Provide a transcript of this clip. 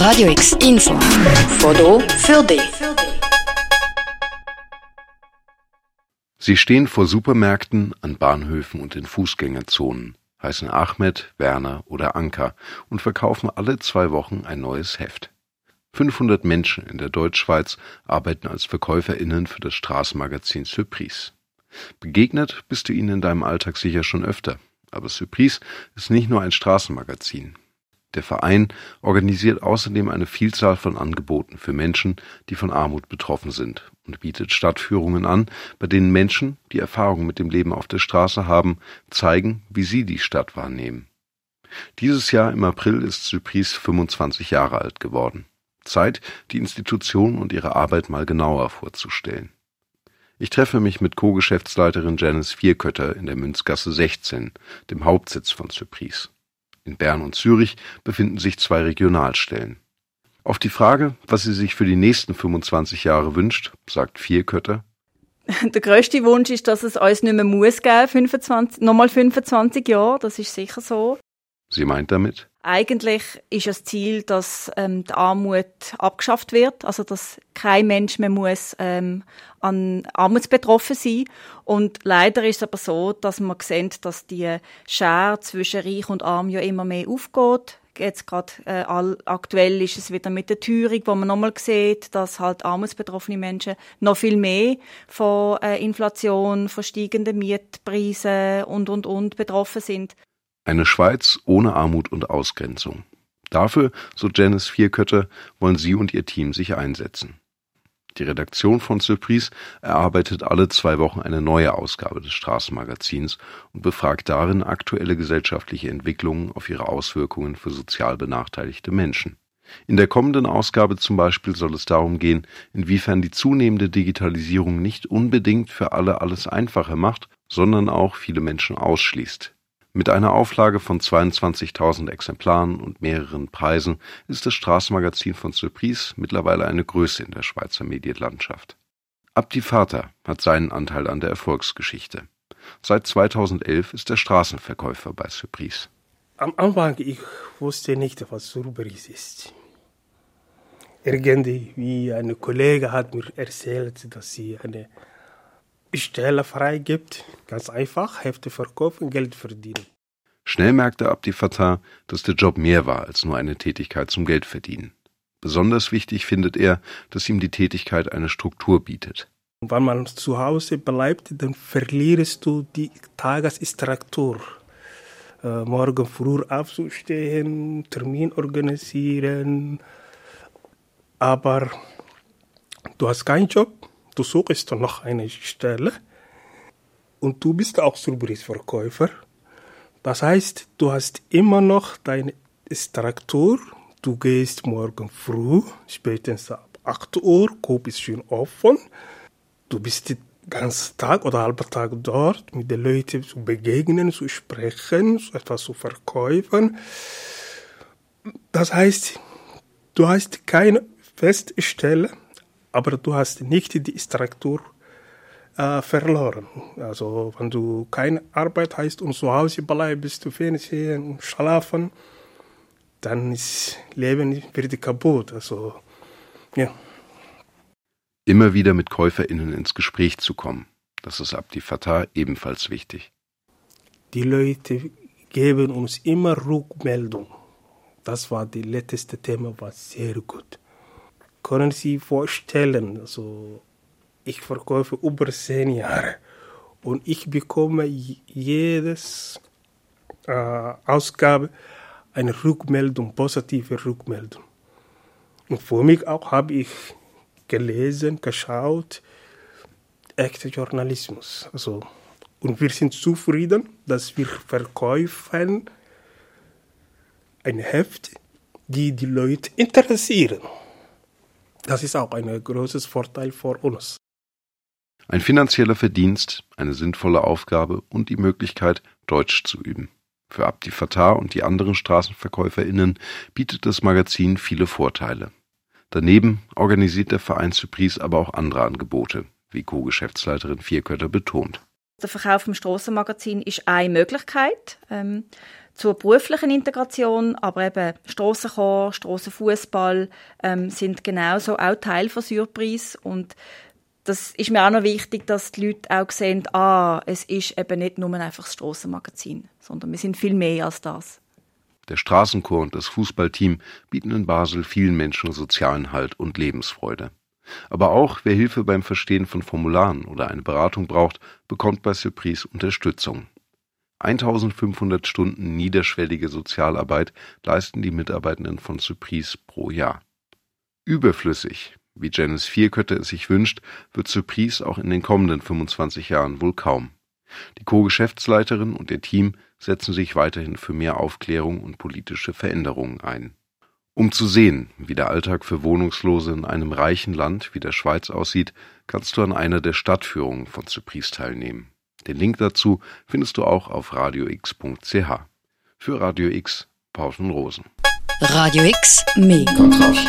Radio X Info. Foto für dich. Sie stehen vor Supermärkten, an Bahnhöfen und in Fußgängerzonen, heißen Ahmed, Werner oder Anka und verkaufen alle zwei Wochen ein neues Heft. 500 Menschen in der Deutschschweiz arbeiten als VerkäuferInnen für das Straßenmagazin Surprise. Begegnet bist du ihnen in deinem Alltag sicher schon öfter, aber Surprise ist nicht nur ein Straßenmagazin. Der Verein organisiert außerdem eine Vielzahl von Angeboten für Menschen, die von Armut betroffen sind und bietet Stadtführungen an, bei denen Menschen, die Erfahrung mit dem Leben auf der Straße haben, zeigen, wie sie die Stadt wahrnehmen. Dieses Jahr im April ist Surprise 25 Jahre alt geworden. Zeit, die Institution und ihre Arbeit mal genauer vorzustellen. Ich treffe mich mit Co-Geschäftsleiterin Janice Vierkötter in der Münzgasse 16, dem Hauptsitz von Surprise. In Bern und Zürich befinden sich zwei Regionalstellen. Auf die Frage, was sie sich für die nächsten 25 Jahre wünscht, sagt Vierkötter. Der grösste Wunsch ist, dass es uns nicht mehr muss geben, 25, nochmal 25 Jahre, das ist sicher so. Sie meint damit? Eigentlich ist das Ziel, dass ähm, die Armut abgeschafft wird, also dass kein Mensch mehr muss ähm, an Armut betroffen sein. Und leider ist es aber so, dass man sehen, dass die Schere zwischen Reich und Arm ja immer mehr aufgeht. Jetzt gerade äh, aktuell ist es wieder mit der Teuerung, wo man nochmal sieht, dass halt armutsbetroffene Menschen noch viel mehr von äh, Inflation, von steigenden Mietpreisen und und und betroffen sind. Eine Schweiz ohne Armut und Ausgrenzung. Dafür, so Janice Vierkötter, wollen sie und ihr Team sich einsetzen. Die Redaktion von Surprise erarbeitet alle zwei Wochen eine neue Ausgabe des Straßenmagazins und befragt darin aktuelle gesellschaftliche Entwicklungen auf ihre Auswirkungen für sozial benachteiligte Menschen. In der kommenden Ausgabe zum Beispiel soll es darum gehen, inwiefern die zunehmende Digitalisierung nicht unbedingt für alle alles einfacher macht, sondern auch viele Menschen ausschließt. Mit einer Auflage von 22.000 Exemplaren und mehreren Preisen ist das Straßenmagazin von Surprise mittlerweile eine Größe in der Schweizer Medienlandschaft. Abdi Vater hat seinen Anteil an der Erfolgsgeschichte. Seit 2011 ist er Straßenverkäufer bei Surprise. Am Anfang ich wusste nicht, was Surprise ist. Irgendwie ein Kollege hat mir erzählt, dass sie eine Stelle freigibt. Ganz einfach, Hefte verkaufen, Geld verdienen. Schnell merkte Abdi Fatah, dass der Job mehr war als nur eine Tätigkeit zum Geldverdienen. Besonders wichtig findet er, dass ihm die Tätigkeit eine Struktur bietet. Wenn man zu Hause bleibt, dann verlierst du die Tagesstruktur. Äh, morgen früh aufzustehen, Termin organisieren, aber du hast keinen Job, du suchst noch eine Stelle und du bist auch Surprise-Verkäufer. Das heißt, du hast immer noch deine Struktur. Du gehst morgen früh, spätestens ab 8 Uhr, Coop ist schön offen. Du bist den ganzen Tag oder halben Tag dort, mit den Leuten zu begegnen, zu sprechen, etwas zu verkaufen. Das heißt, du hast keine feste Stelle, aber du hast nicht die Struktur äh, verloren. Also wenn du keine Arbeit hast und zu Hause bleibst, du Fernsehen und schlafen, dann ist Leben wird kaputt. Also ja. Immer wieder mit KäuferInnen ins Gespräch zu kommen, das ist Abdi Fatah ebenfalls wichtig. Die Leute geben uns immer Rückmeldung. Das war das letzte Thema, war sehr gut können Sie vorstellen, also ich verkaufe über zehn Jahre und ich bekomme jedes äh, Ausgabe eine Rückmeldung, positive Rückmeldung. Und für mich auch habe ich gelesen, geschaut, echter Journalismus. Also, und wir sind zufrieden, dass wir verkaufen ein Heft, die die Leute interessieren. Das ist auch ein großes Vorteil für uns. Ein finanzieller Verdienst, eine sinnvolle Aufgabe und die Möglichkeit, Deutsch zu üben. Für Abdi Fatah und die anderen StraßenverkäuferInnen bietet das Magazin viele Vorteile. Daneben organisiert der Verein Surprise aber auch andere Angebote, wie Co-Geschäftsleiterin Vierkötter betont. Der Verkauf im Strassenmagazin ist eine Möglichkeit. Ähm, zur beruflichen Integration, aber eben Strassenchor, Strassenfußball ähm, sind genauso auch Teil von Surprise und das ist mir auch noch wichtig, dass die Leute auch sehen, ah, es ist eben nicht nur einfach das Strassenmagazin, sondern wir sind viel mehr als das. Der Straßenchor und das Fußballteam bieten in Basel vielen Menschen sozialen Halt und Lebensfreude. Aber auch wer Hilfe beim Verstehen von Formularen oder eine Beratung braucht, bekommt bei Surprise Unterstützung. 1500 Stunden niederschwellige Sozialarbeit leisten die Mitarbeitenden von Surprise pro Jahr. Überflüssig, wie Janice Vierkötte es sich wünscht, wird Surprise auch in den kommenden 25 Jahren wohl kaum. Die Co-Geschäftsleiterin und ihr Team setzen sich weiterhin für mehr Aufklärung und politische Veränderungen ein. Um zu sehen, wie der Alltag für Wohnungslose in einem reichen Land wie der Schweiz aussieht, kannst du an einer der Stadtführungen von Surprise teilnehmen. Den Link dazu findest du auch auf radiox.ch. Für Radio X, Pausen Rosen. Radio X, mehr Kontrast.